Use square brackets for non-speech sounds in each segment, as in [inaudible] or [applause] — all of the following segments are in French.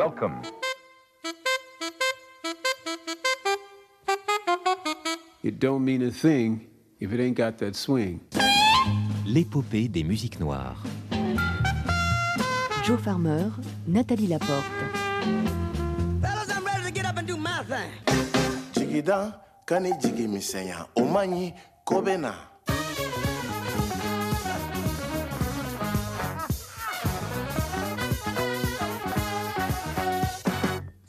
Welcome. It don't mean a thing if it ain't got that swing. L'épopée des musiques noires. Joe Farmer, Nathalie Laporte. Fellas, I'm ready to get up and do my thing. jigida kani jigi misɛnya o man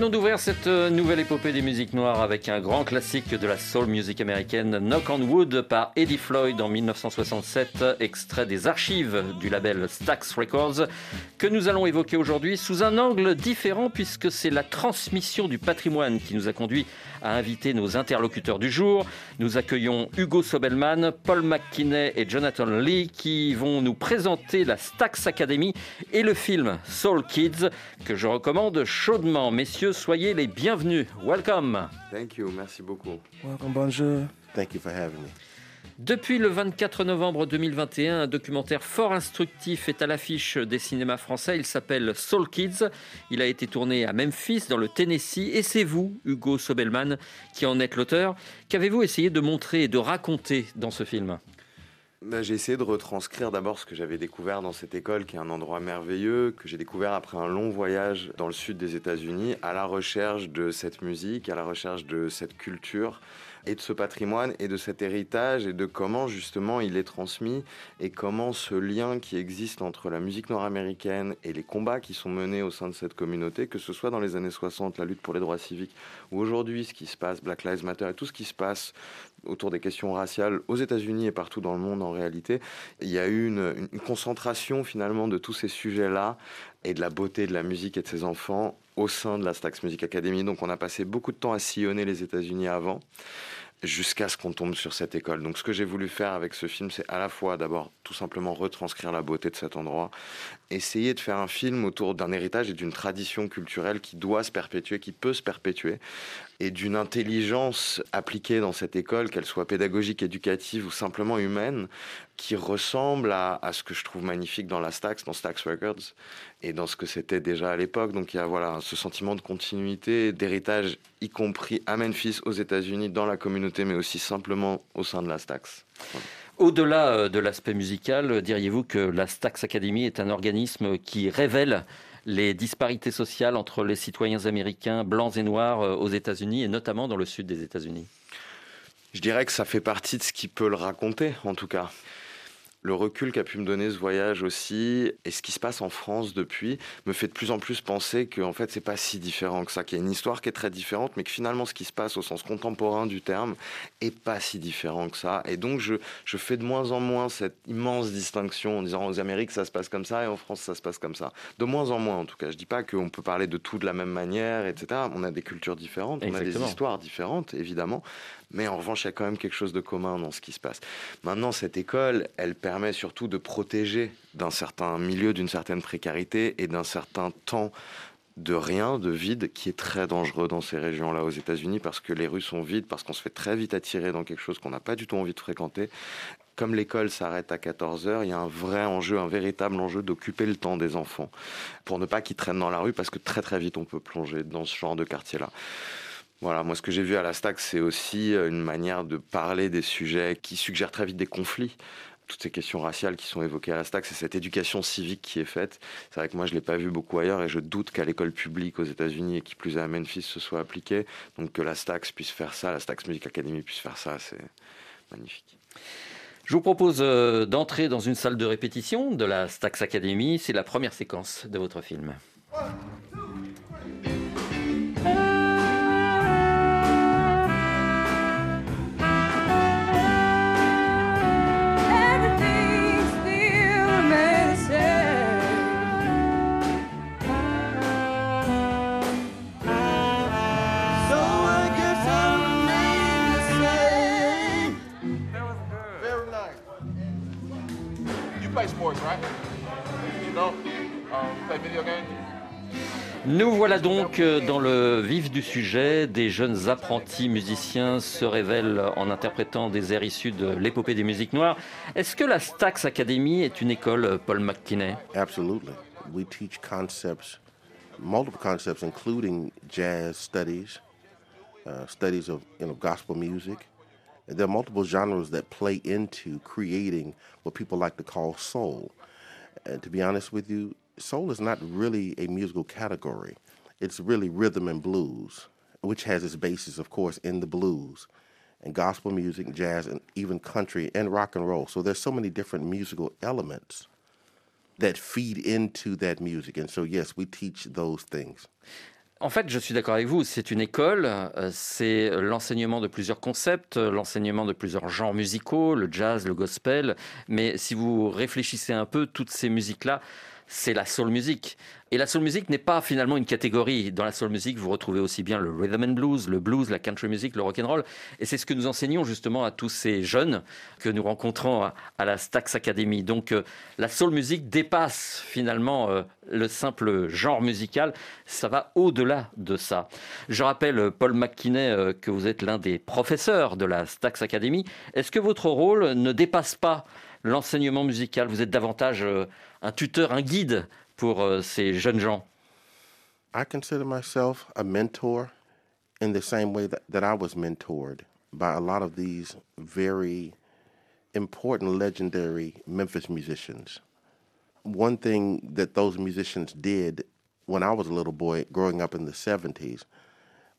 Venons d'ouvrir cette euh, nouvelle épopée des musiques noires avec un grand classique de la soul music américaine, Knock on Wood par Eddie Floyd en 1967, extrait des archives du label Stax Records, que nous allons évoquer aujourd'hui sous un angle différent puisque c'est la transmission du patrimoine qui nous a conduit à inviter nos interlocuteurs du jour. Nous accueillons Hugo Sobelman, Paul McKinney et Jonathan Lee qui vont nous présenter la Stax Academy et le film Soul Kids que je recommande chaudement. Messieurs, soyez les bienvenus. Welcome. Thank you, merci beaucoup. Welcome, bonjour. thank you for having me Depuis le 24 novembre 2021, un documentaire fort instructif est à l'affiche des cinémas français. Il s'appelle Soul Kids. Il a été tourné à Memphis, dans le Tennessee. Et c'est vous, Hugo Sobelman, qui en êtes l'auteur. Qu'avez-vous essayé de montrer et de raconter dans ce film? Ben, j'ai essayé de retranscrire d'abord ce que j'avais découvert dans cette école, qui est un endroit merveilleux, que j'ai découvert après un long voyage dans le sud des États-Unis, à la recherche de cette musique, à la recherche de cette culture et de ce patrimoine et de cet héritage et de comment justement il est transmis et comment ce lien qui existe entre la musique nord-américaine et les combats qui sont menés au sein de cette communauté, que ce soit dans les années 60, la lutte pour les droits civiques, ou aujourd'hui ce qui se passe, Black Lives Matter et tout ce qui se passe autour des questions raciales aux États-Unis et partout dans le monde en réalité, il y a eu une, une concentration finalement de tous ces sujets-là et de la beauté de la musique et de ses enfants au sein de la Stax Music Academy. Donc on a passé beaucoup de temps à sillonner les États-Unis avant jusqu'à ce qu'on tombe sur cette école. Donc ce que j'ai voulu faire avec ce film, c'est à la fois d'abord tout simplement retranscrire la beauté de cet endroit, essayer de faire un film autour d'un héritage et d'une tradition culturelle qui doit se perpétuer, qui peut se perpétuer, et d'une intelligence appliquée dans cette école, qu'elle soit pédagogique, éducative ou simplement humaine, qui ressemble à, à ce que je trouve magnifique dans la Stax, dans Stax Records, et dans ce que c'était déjà à l'époque. Donc il y a voilà, ce sentiment de continuité, d'héritage, y compris à Memphis, aux États-Unis, dans la communauté, mais aussi simplement au sein de la Stax. Voilà. Au-delà euh, de l'aspect musical, diriez-vous que la Stax Academy est un organisme qui révèle les disparités sociales entre les citoyens américains blancs et noirs euh, aux États-Unis et notamment dans le sud des États-Unis? Je dirais que ça fait partie de ce qui peut le raconter, en tout cas. Le recul qu'a pu me donner ce voyage aussi, et ce qui se passe en France depuis, me fait de plus en plus penser que en fait c'est pas si différent que ça, qu'il y a une histoire qui est très différente, mais que finalement ce qui se passe au sens contemporain du terme est pas si différent que ça. Et donc je, je fais de moins en moins cette immense distinction en disant aux Amériques ça se passe comme ça et en France ça se passe comme ça. De moins en moins en tout cas. Je dis pas qu'on peut parler de tout de la même manière, etc. On a des cultures différentes, on a des histoires différentes évidemment, mais en revanche il y a quand même quelque chose de commun dans ce qui se passe. Maintenant, cette école, elle permet surtout de protéger d'un certain milieu, d'une certaine précarité et d'un certain temps de rien, de vide, qui est très dangereux dans ces régions-là aux États-Unis parce que les rues sont vides, parce qu'on se fait très vite attirer dans quelque chose qu'on n'a pas du tout envie de fréquenter. Comme l'école s'arrête à 14 heures, il y a un vrai enjeu, un véritable enjeu d'occuper le temps des enfants pour ne pas qu'ils traînent dans la rue parce que très très vite on peut plonger dans ce genre de quartier-là. Voilà, moi ce que j'ai vu à la Stack, c'est aussi euh, une manière de parler des sujets qui suggèrent très vite des conflits. Toutes ces questions raciales qui sont évoquées à la Stack, c'est cette éducation civique qui est faite. C'est vrai que moi je l'ai pas vu beaucoup ailleurs et je doute qu'à l'école publique aux États-Unis et qui plus est à Memphis ce soit appliqué. Donc que la Stax puisse faire ça, la Stax Music Academy puisse faire ça, c'est magnifique. Je vous propose euh, d'entrer dans une salle de répétition de la Stax Academy. C'est la première séquence de votre film. Play sports, right? You don't? Um, play video games? Nous voilà donc euh, dans le vif du sujet. Des jeunes apprentis musiciens se révèlent en interprétant des airs issus de l'épopée des musiques noires. Est-ce que la Stax Academy est une école, Paul McKinney? Absolutely. We teach concepts, multiple concepts, including jazz studies, uh, studies of you know gospel music. There are multiple genres that play into creating what people like to call soul. And to be honest with you, soul is not really a musical category. It's really rhythm and blues, which has its basis, of course, in the blues and gospel music, jazz, and even country and rock and roll. So there's so many different musical elements that feed into that music. And so, yes, we teach those things. En fait, je suis d'accord avec vous, c'est une école, euh, c'est l'enseignement de plusieurs concepts, euh, l'enseignement de plusieurs genres musicaux, le jazz, le gospel, mais si vous réfléchissez un peu, toutes ces musiques-là, c'est la soul music. Et la soul music n'est pas finalement une catégorie. Dans la soul music, vous retrouvez aussi bien le rhythm and blues, le blues, la country music, le rock and roll. Et c'est ce que nous enseignons justement à tous ces jeunes que nous rencontrons à, la Stax Academy. Donc euh, la soul music dépasse finalement euh, le simple genre musical. Ça va au-delà de ça. Je rappelle, euh, Paul McKinney, que vous êtes l'un des professeurs de la Stax Academy. Est-ce que votre rôle ne dépasse pas l'enseignement musical? Vous êtes davantage un tuteur, un guide pour euh, ces jeunes gens I consider myself a mentor in the same way that, that I was mentored by a lot of these very important, legendary Memphis musicians. One thing that those musicians did when I was a little boy growing up in the 70s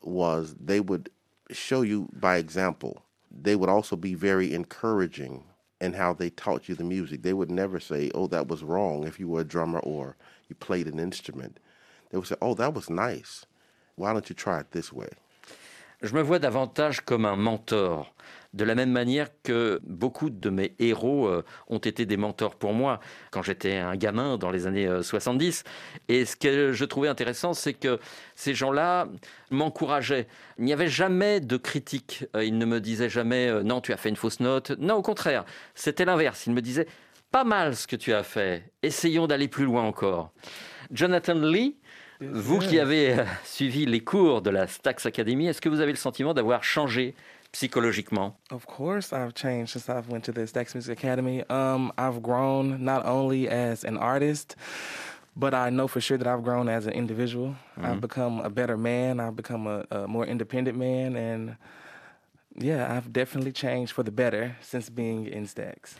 was they would show you by example. They would also be very encouraging in how they taught you the music. They would never say, oh, that was wrong if you were a drummer or you played an instrument. They would say, oh, that was nice. Why don't you try it this way? Je me vois davantage comme un mentor, de la même manière que beaucoup de mes héros euh, ont été des mentors pour moi quand j'étais un gamin dans les années euh, 70. Et ce que je trouvais intéressant, c'est que ces gens-là m'encourageaient. Il n'y avait jamais de critique. Euh, Ils ne me disaient jamais euh, non, tu as fait une fausse note. Non, au contraire, c'était l'inverse. Ils me disaient pas mal ce que tu as fait. Essayons d'aller plus loin encore. Jonathan Lee, vous qui avez euh, suivi les cours de la Stax Academy, est-ce que vous avez le sentiment d'avoir changé psychologiquement? Of course, I've changed since I've went to the Stax Music Academy. Um, I've grown not only as an artist, but I know for sure that I've grown as an individual. I've Mhm. become a better man. I've become a, a more independent man, and yeah, I've definitely changed for the better since being in Stax.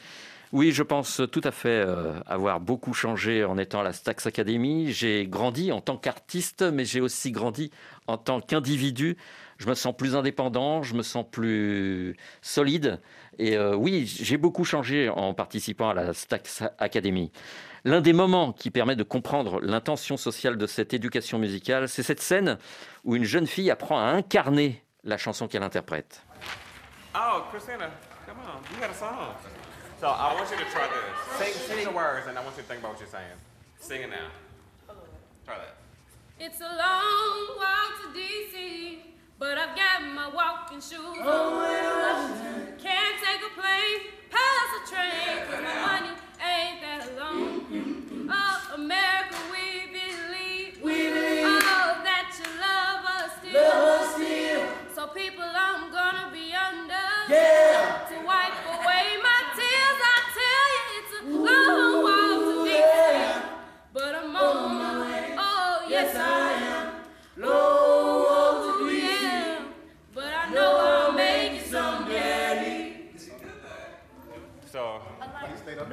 Oui, je pense tout à fait euh, avoir beaucoup changé en étant à la Stax Academy. J'ai grandi en tant qu'artiste, mais j'ai aussi grandi en tant qu'individu. Je me sens plus indépendant, je me sens plus solide. Et euh, oui, j'ai beaucoup changé en participant à la Stax Academy. L'un des moments qui permet de comprendre l'intention sociale de cette éducation musicale, c'est cette scène où une jeune fille apprend à incarner la chanson qu'elle interprète. Oh, Christina, come on. You got a song. So I want you to try this. Sing, sing the words, and I want you to think about what you're saying. Sing it now. Try that. It's a long walk to DC, but I've got my walking shoes on. Can't take a plane, pass a train, 'cause my money ain't that long. Oh, America, we believe, We oh, that you love us still. So people, I'm gonna be under to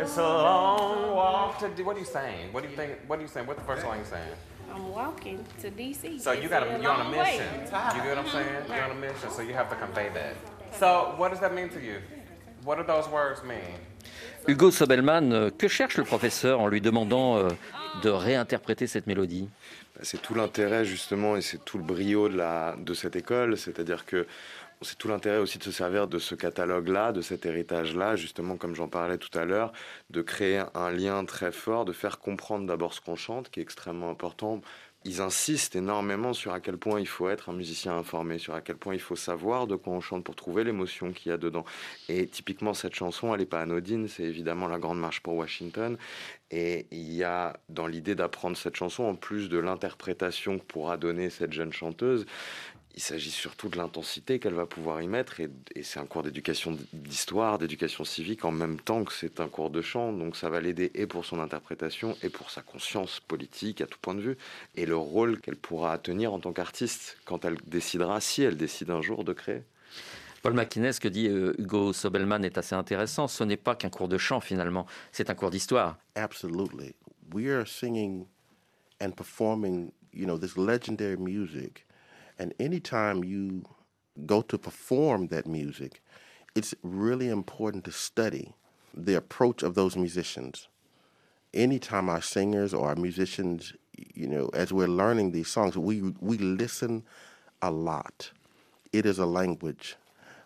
it's a long walk to. D- what are you saying? What do you think? What are you saying? What's the first line you saying? I'm walking to DC. So you got a you're on a mission. You get what I'm saying? You're on a mission, so you have to convey that. So what does that mean to you? What do those words mean? Hugo Sobelman, euh, que cherche le professeur en lui demandant euh, de réinterpréter cette mélodie? Bah, C'est tout l'intérêt justement et c'est tout le brio de, la, de cette école, c'est-à-dire que c'est tout l'intérêt aussi de se servir de ce catalogue-là, de cet héritage-là, justement comme j'en parlais tout à l'heure, de créer un lien très fort, de faire comprendre d'abord ce qu'on chante, qui est extrêmement important. Ils insistent énormément sur à quel point il faut être un musicien informé, sur à quel point il faut savoir de quoi on chante pour trouver l'émotion qu'il y a dedans. Et typiquement, cette chanson, elle n'est pas anodine, c'est évidemment la Grande Marche pour Washington. Et il y a dans l'idée d'apprendre cette chanson, en plus de l'interprétation que pourra donner cette jeune chanteuse, il s'agit surtout de l'intensité qu'elle va pouvoir y mettre. Et, et c'est un cours d'éducation d'histoire, d'éducation civique, en même temps que c'est un cours de chant. Donc ça va l'aider et pour son interprétation et pour sa conscience politique à tout point de vue. Et le rôle qu'elle pourra tenir en tant qu'artiste quand elle décidera, si elle décide un jour de créer. Paul McInnes, ce que dit euh, Hugo Sobelman est assez intéressant. Ce n'est pas qu'un cours de chant finalement, c'est un cours d'histoire. Absolutely. We are singing and performing, you know, this legendary music. And anytime you go to perform that music, it's really important to study the approach of those musicians. Anytime our singers or our musicians, you know, as we're learning these songs, we we listen a lot. It is a language,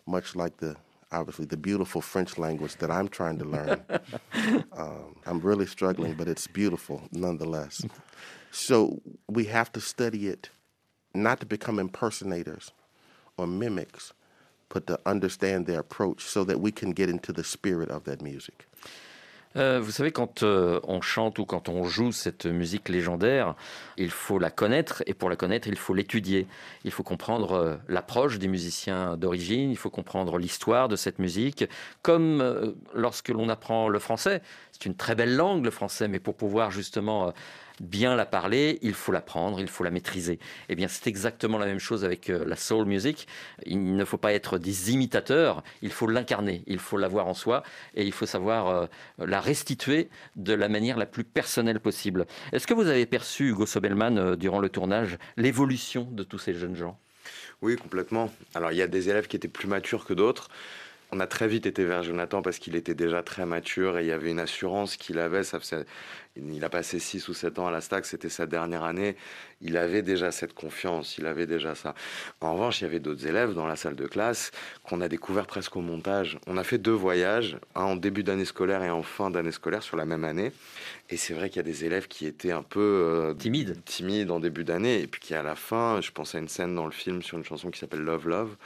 much like the obviously the beautiful French language that I'm trying to learn. [laughs] um, I'm really struggling, but it's beautiful nonetheless. So we have to study it, not to become impersonators or mimics, but to understand their approach so that we can get into the spirit of that music. Vous savez, quand euh, on chante ou quand on joue cette musique légendaire, il faut la connaître et pour la connaître, il faut l'étudier. Il faut comprendre euh, l'approche des musiciens d'origine, il faut comprendre l'histoire de cette musique. Comme euh, lorsque l'on apprend le français, c'est une très belle langue le français, mais pour pouvoir justement euh, bien la parler, il faut l'apprendre, il faut la maîtriser. Eh bien, c'est exactement la même chose avec euh, la soul music. Il ne faut pas être des imitateurs, il faut l'incarner, il faut l'avoir en soi et il faut savoir euh, la restituer de la manière la plus personnelle possible. Est-ce que vous avez perçu, Hugo Sobelman, durant le tournage, l'évolution de tous ces jeunes gens? Oui, complètement. Alors, il y a des élèves qui étaient plus matures que d'autres. On a très vite été vers Jonathan parce qu'il était déjà très mature et il y avait une assurance qu'il avait. Ça faisait- il a passé 6 ou 7 ans à la Stack, c'était sa dernière année. Il avait déjà cette confiance, il avait déjà ça. En revanche, il y avait d'autres élèves dans la salle de classe qu'on a découvert presque au montage. On a fait deux voyages, un en début d'année scolaire et en fin d'année scolaire sur la même année. Et c'est vrai qu'il y a des élèves qui étaient un peu timides, timides en début d'année et puis qui à la fin, je pense à une scène dans le film sur une chanson qui s'appelle Love Love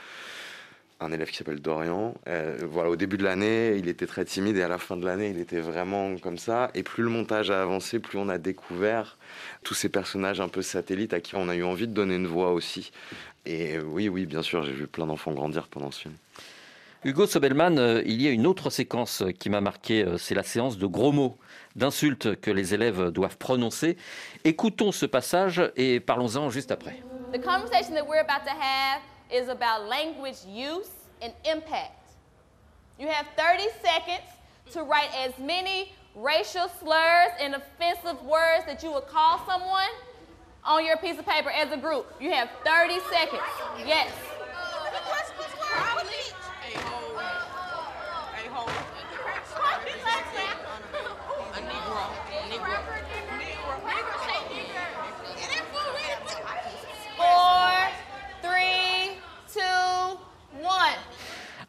un élève qui s'appelle Dorian. Euh, voilà, au début de l'année, il était très timide et à la fin de l'année, il était vraiment comme ça. Et plus le montage a avancé, plus on a découvert tous ces personnages un peu satellites à qui on a eu envie de donner une voix aussi. Et euh, oui, oui, bien sûr, j'ai vu plein d'enfants grandir pendant ce film. Hugo Sobelman, euh, il y a une autre séquence qui m'a marqué, euh, c'est la séance de gros mots, d'insultes que les élèves doivent prononcer. Écoutons ce passage et parlons-en juste après. The conversation that we're about to have is about language use and impact. You have 30 seconds to write as many racial slurs and offensive words that you would call someone on your piece of paper as a group. You have 30 seconds. Yes.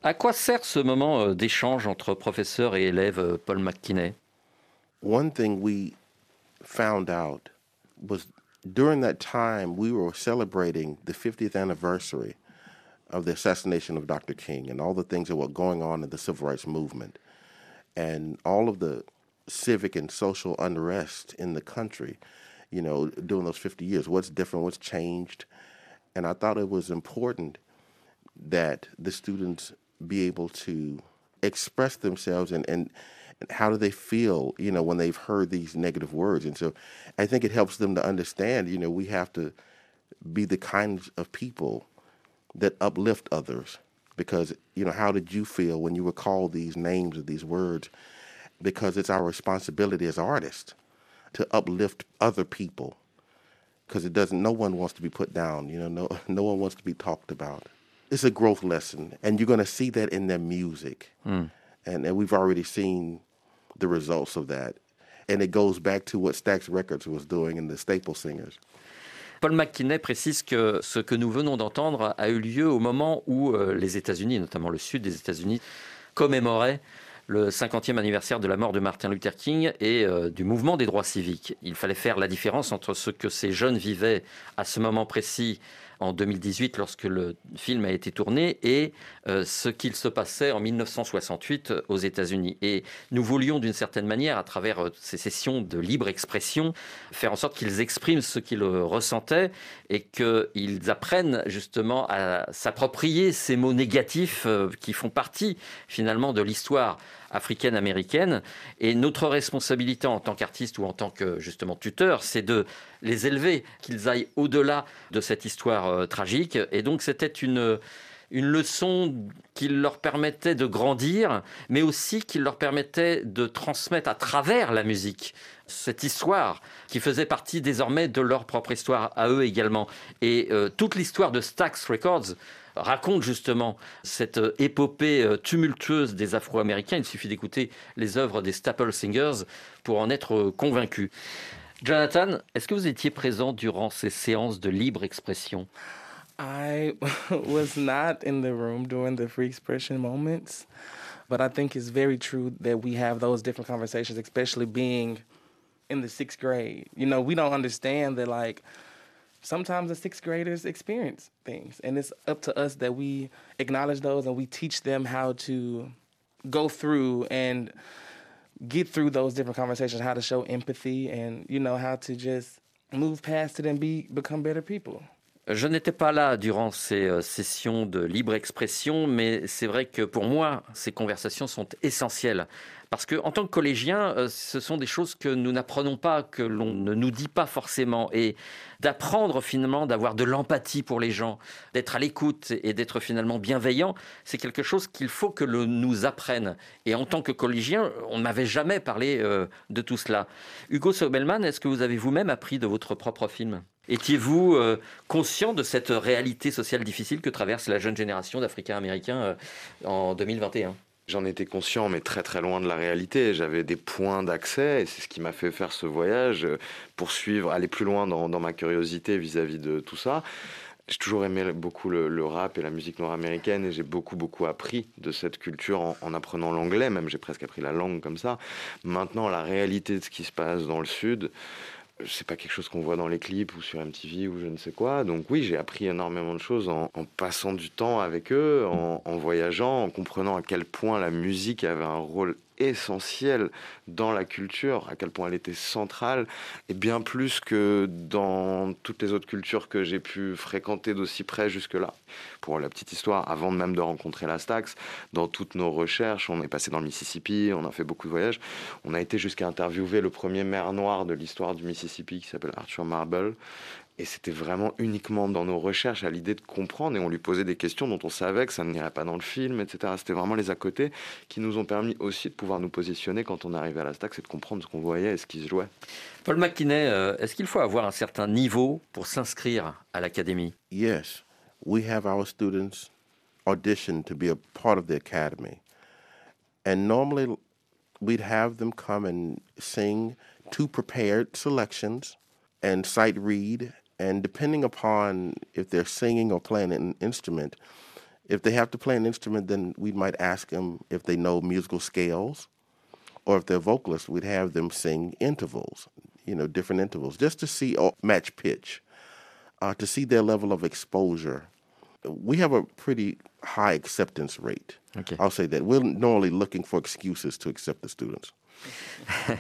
À quoi sert ce moment euh, d'échange entre professeur et élève, euh, Paul McKinney One thing we found out was during that time we were celebrating the 50th anniversary of the assassination of Dr. King and all the things that were going on in the civil rights movement and all of the civic and social unrest in the country, you know, during those 50 years. What's different? What's changed? And I thought it was important that the students be able to express themselves and, and, how do they feel, you know, when they've heard these negative words. And so I think it helps them to understand, you know, we have to be the kinds of people that uplift others. Because, you know, how did you feel when you were called these names or these words? Because it's our responsibility as artists to uplift other people. Because it doesn't, no one wants to be put down, you know, no, [laughs] no one wants to be talked about. It's a growth lesson, and you're going to see that in their music. Hmm. And, and we've already seen the results of that. And it goes back to what Stax Records was doing and the Staple Singers. Paul McKinney précise que ce que nous venons d'entendre a eu lieu au moment où euh, les États-Unis, notamment le sud des États-Unis, commémoraient le 50e anniversaire de la mort de Martin Luther King et euh, du mouvement des droits civiques. Il fallait faire la différence entre ce que ces jeunes vivaient à ce moment précis en 2018 lorsque le film a été tourné et euh, ce qu'il se passait en 1968 aux États-Unis. Et nous voulions d'une certaine manière, à travers euh, ces sessions de libre expression, faire en sorte qu'ils expriment ce qu'ils ressentaient et qu'ils apprennent justement à s'approprier ces mots négatifs qui font partie finalement de l'histoire africaine-américaine. Et notre responsabilité en tant qu'artiste ou en tant que justement tuteur, c'est de les élever, qu'ils aillent au-delà de cette histoire euh, tragique. Et donc c'était une une leçon qui leur permettait de grandir, mais aussi qui leur permettait de transmettre à travers la musique cette histoire qui faisait partie désormais de leur propre histoire à eux également. Et euh, toute l'histoire de Stax Records raconte justement cette euh, épopée euh, tumultueuse des Afro-Américains. Il suffit d'écouter les œuvres des Staple Singers pour en être euh, convaincu. Jonathan, est-ce que vous étiez présent durant ces séances de libre expression? I [laughs] was not in the room during the free expression moments, but I think it's very true that we have those different conversations, especially being in the sixth grade. You know, we don't understand that, like, sometimes the sixth graders experience things, and it's up to us that we acknowledge those and we teach them how to go through and get through those different conversations, how to show empathy, and, you know, how to just move past it and be become better people. Je n'étais pas là durant ces euh, sessions de libre expression, mais c'est vrai que pour moi, ces conversations sont essentielles. Parce que en tant que collégien, euh, ce sont des choses que nous n'apprenons pas, que l'on ne nous dit pas forcément. Et d'apprendre finalement, d'avoir de l'empathie pour les gens, d'être à l'écoute et d'être finalement bienveillant, c'est quelque chose qu'il faut que l'on nous apprenne. Et en tant que collégien, on ne m'avait jamais parlé euh, de tout cela. Hugo Sobelman, est-ce que vous avez vous-même appris de votre propre film? Étiez-vous euh, conscient de cette réalité sociale difficile que traverse la jeune génération d'Africains-Américains euh, en 2021 J'en étais conscient, mais très très loin de la réalité. J'avais des points d'accès, et c'est ce qui m'a fait faire ce voyage, euh, poursuivre, aller plus loin dans, ma curiosité vis-à-vis de tout ça. J'ai toujours aimé beaucoup le, rap et la musique nord-américaine, et j'ai beaucoup beaucoup appris de cette culture en apprenant l'anglais, même j'ai presque appris la langue comme ça. Maintenant, la réalité de ce qui se passe dans le Sud, c'est pas quelque chose qu'on voit dans les clips ou sur MTV ou je ne sais quoi. Donc oui, j'ai appris énormément de choses en, passant du temps avec eux, en, en voyageant, en comprenant à quel point la musique avait un rôle essentielle dans la culture, à quel point elle était centrale, et bien plus que dans toutes les autres cultures que j'ai pu fréquenter d'aussi près jusque-là. Pour la petite histoire, avant même de rencontrer la Stax, dans toutes nos recherches, on est passé dans le Mississippi, on a fait beaucoup de voyages, on a été jusqu'à interviewer le premier maire noir de l'histoire du Mississippi qui s'appelle Arthur Marble, Et c'était vraiment uniquement dans nos recherches, à l'idée de comprendre, et on lui posait des questions dont on savait que ça n'irait pas dans le film, etc. C'était vraiment les à côté qui nous ont permis aussi de pouvoir nous positionner quand on arrivait à la Stax et de comprendre ce qu'on voyait et ce qui se jouait. Paul McKinney, euh, est-ce qu'il faut avoir un certain niveau pour s'inscrire à l'académie? Yes, we have our students audition to be a part of the academy. And normally we'd have them come and sing two prepared selections and sight read. And depending upon if they're singing or playing an instrument, if they have to play an instrument, then we might ask them if they know musical scales. Or if they're vocalists, we'd have them sing intervals, you know, different intervals, just to see or match pitch, uh, to see their level of exposure. We have a pretty high acceptance rate. Okay. I'll say that. We're normally looking for excuses to accept the students. [laughs]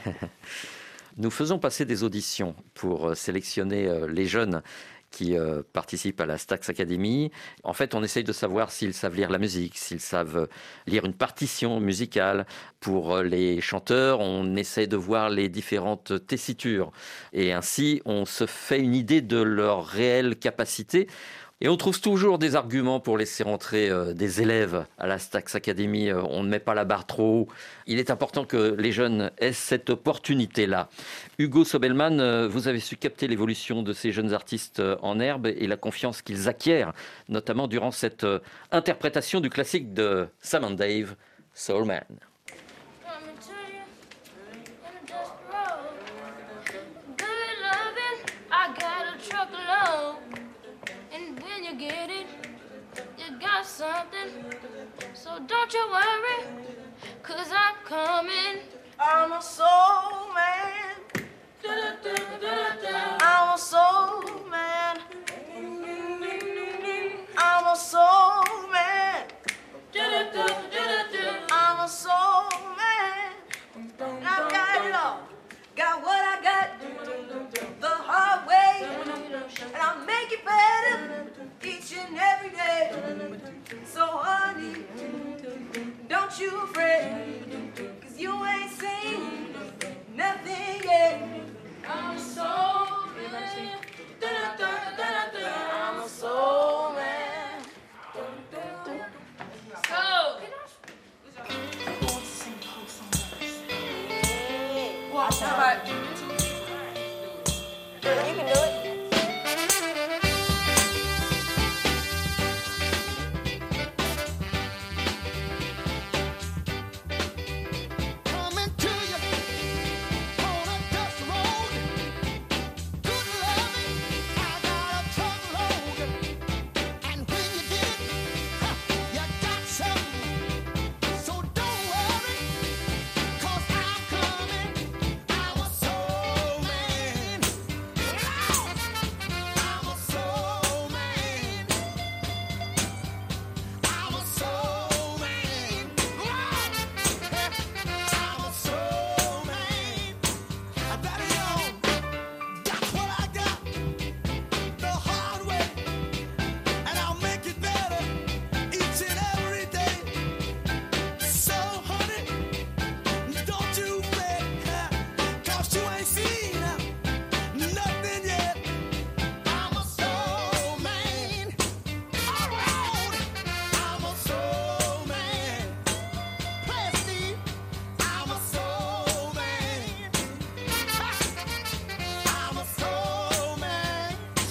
Nous faisons passer des auditions pour euh, sélectionner euh, les jeunes qui euh, participent à la Stax Academy. En fait, on essaye de savoir s'ils savent lire la musique, s'ils savent lire une partition musicale. Pour les chanteurs, on essaye de voir les différentes tessitures. Et ainsi, on se fait une idée de leur réelle capacité. Et on trouve toujours des arguments pour laisser rentrer euh, des élèves à la Stax Academy. Euh, on ne met pas la barre trop haut. Il est important que les jeunes aient cette opportunité-là. Hugo Sobelman, euh, vous avez su capter l'évolution de ces jeunes artistes en herbe et la confiance qu'ils acquièrent, notamment durant cette interprétation du classique de Sam and Dave, Soul Man. Something. So don't you worry, cause I'm coming. I'm a soul man. I'm a soul man. I'm a soul And I'll make it better each and every day. So, honey, don't you fret. Cause you ain't seen nothing yet. I'm a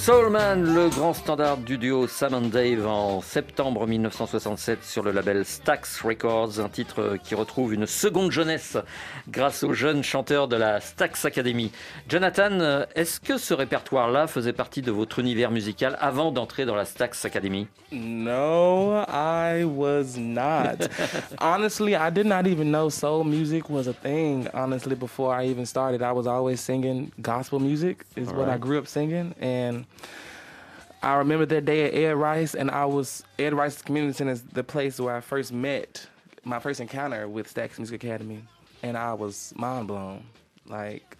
Soulman, le grand standard du duo Sam and Dave en septembre 1967 sur le label Stax Records, un titre qui retrouve une seconde jeunesse grâce aux jeunes chanteurs de la Stax Academy. Jonathan, est-ce que ce répertoire-là faisait partie de votre univers musical avant d'entrer dans la Stax Academy? No, I was not. [laughs] honestly, I did not even know soul music was a thing. Honestly, before I even started, I was always singing gospel music, is what I grew up singing. And I remember that day at Ed Rice, and I was, Ed Rice Community Center is the place where I first met, my first encounter with Stax Music Academy. And I was mind blown. Like,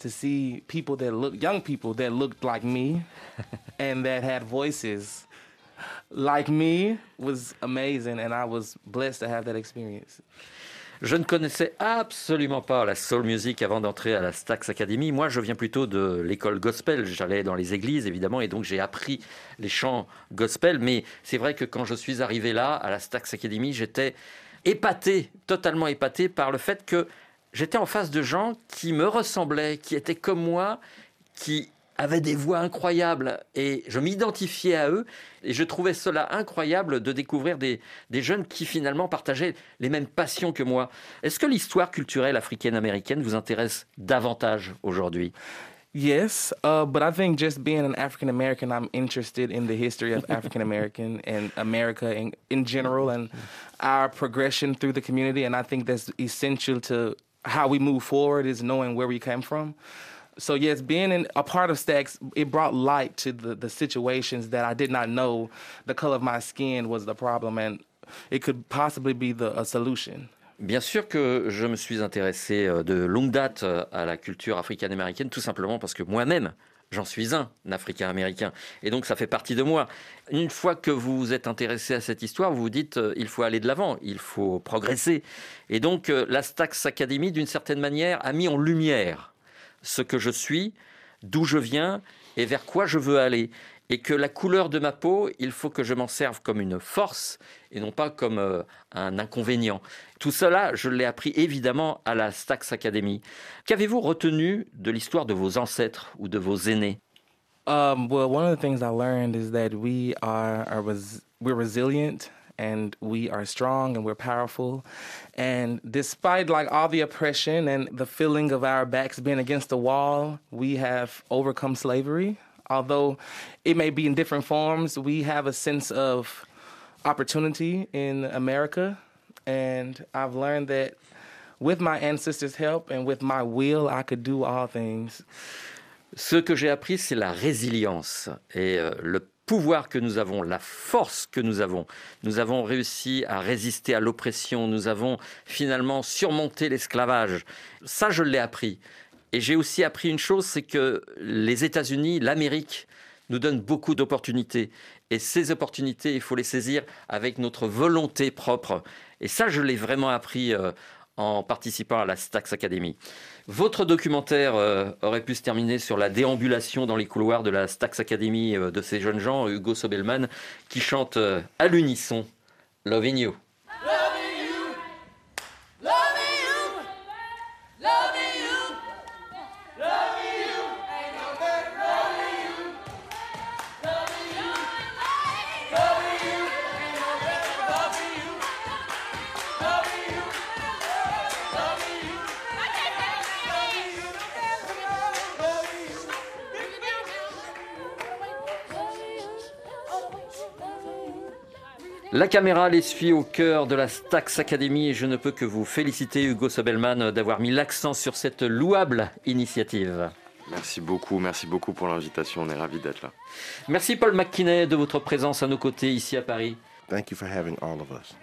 to see people that look, young people that looked like me [laughs] and that had voices like me was amazing, and I was blessed to have that experience. Je ne connaissais absolument pas la soul music avant d'entrer à la Stax Academy. Moi, je viens plutôt de l'école gospel. J'allais dans les églises, évidemment, et donc j'ai appris les chants gospel. Mais c'est vrai que quand je suis arrivé là, à la Stax Academy, j'étais épaté, totalement épaté par le fait que j'étais en face de gens qui me ressemblaient, qui étaient comme moi, qui avaient des voix incroyables et je m'identifiais à eux et je trouvais cela incroyable de découvrir des, des jeunes qui finalement partageaient les mêmes passions que moi. Est-ce que l'histoire culturelle africaine-américaine vous intéresse davantage aujourd'hui? Yes, uh, but I think just being an African American, I'm interested in the history of African American [laughs] and America in, in general and our progression through the community. And I think that's essential to how we move forward is knowing where we came from. So yes, being in a part of Stacks, it brought light to the, the situations that I did not know the color of my skin was the problem, and it could possibly be solution. Bien sûr que je me suis intéressé euh, de longue date euh, à la culture africaine-américaine, tout simplement parce que moi-même, j'en suis un, Africain-américain. Et donc ça fait partie de moi. Une fois que vous vous êtes intéressé à cette histoire, vous vous dites, euh, il faut aller de l'avant, il faut progresser. Et donc la Stax Academy, d'une certaine manière, a mis en lumière ce que je suis, d'où je viens et vers quoi je veux aller. Et que la couleur de ma peau, il faut que je m'en serve comme une force et non pas comme euh, un inconvénient. Tout cela, je l'ai appris évidemment à la Stax Academy. Qu'avez-vous retenu de l'histoire de vos ancêtres ou de vos aînés? Um, well, one of the things I learned is that we are, we're resilient and we are strong and we're powerful. And despite like all the oppression and the feeling of our backs being against the wall, we have overcome slavery. Although it may be in different forms, we have a sense of opportunity in America. And I've learned that with my ancestors' help and with my will, I could do all things. Ce que j'ai appris, c'est la résilience et euh, le pouvoir que nous avons, la force que nous avons. Nous avons réussi à résister à l'oppression, nous avons finalement surmonté l'esclavage. Ça, je l'ai appris. Et j'ai aussi appris une chose, c'est que les États-Unis, l'Amérique, nous donnent beaucoup d'opportunités. Et ces opportunités, il faut les saisir avec notre volonté propre. Et ça, je l'ai vraiment appris euh, en participant à la Stax Academy. Votre documentaire euh, aurait pu se terminer sur la déambulation dans les couloirs de la Stax Academy euh, de ces jeunes gens, Hugo Sobelman, qui chantent euh, à l'unisson Loving You. La caméra les suit au cœur de la Stax Academy et je ne peux que vous féliciter, Hugo Sobelman, d'avoir mis l'accent sur cette louable initiative. Merci beaucoup, merci beaucoup pour l'invitation, on est ravis d'être là. Merci Paul McKinney de votre présence à nos côtés ici à Paris. Thank you for having all of us.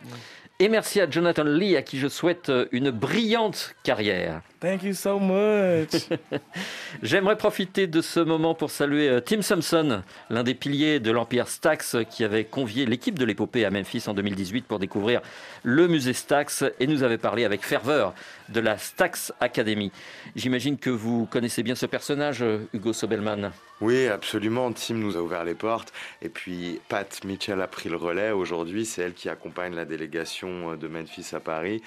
Et merci à Jonathan Lee à qui je souhaite une brillante carrière. Thank you so much. [laughs] J'aimerais profiter de ce moment pour saluer euh, Tim Thompson, l'un des piliers de l'Empire Stax, qui avait convié l'équipe de l'épopée à Memphis en 2018 pour découvrir le musée Stax et nous avait parlé avec ferveur de la Stax Academy. J'imagine que vous connaissez bien ce personnage, euh, Hugo Sobelman. Oui, absolument. Tim nous a ouvert les portes. Et puis, Pat Mitchell a pris le relais. Aujourd'hui, c'est elle qui accompagne la délégation de Memphis à Paris.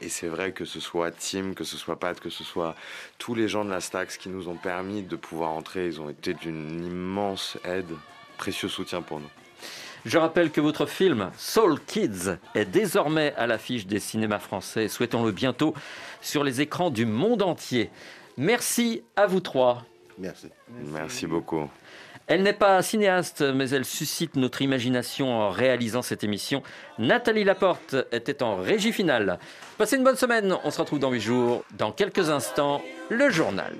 Et c'est vrai que ce soit Tim, que ce soit Pat, que ce soit tous les gens de la Stax qui nous ont permis de pouvoir entrer, ils ont été d'une immense aide, précieux soutien pour nous. Je rappelle que votre film Soul Kids est désormais à l'affiche des cinémas français. Souhaitons-le bientôt sur les écrans du monde entier. Merci à vous trois. Merci. Merci beaucoup. Elle n'est pas cinéaste, mais elle suscite notre imagination en réalisant cette émission. Nathalie Laporte était en régie finale. Passez une bonne semaine, on se retrouve dans 8 jours. Dans quelques instants, le journal.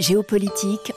Géopolitique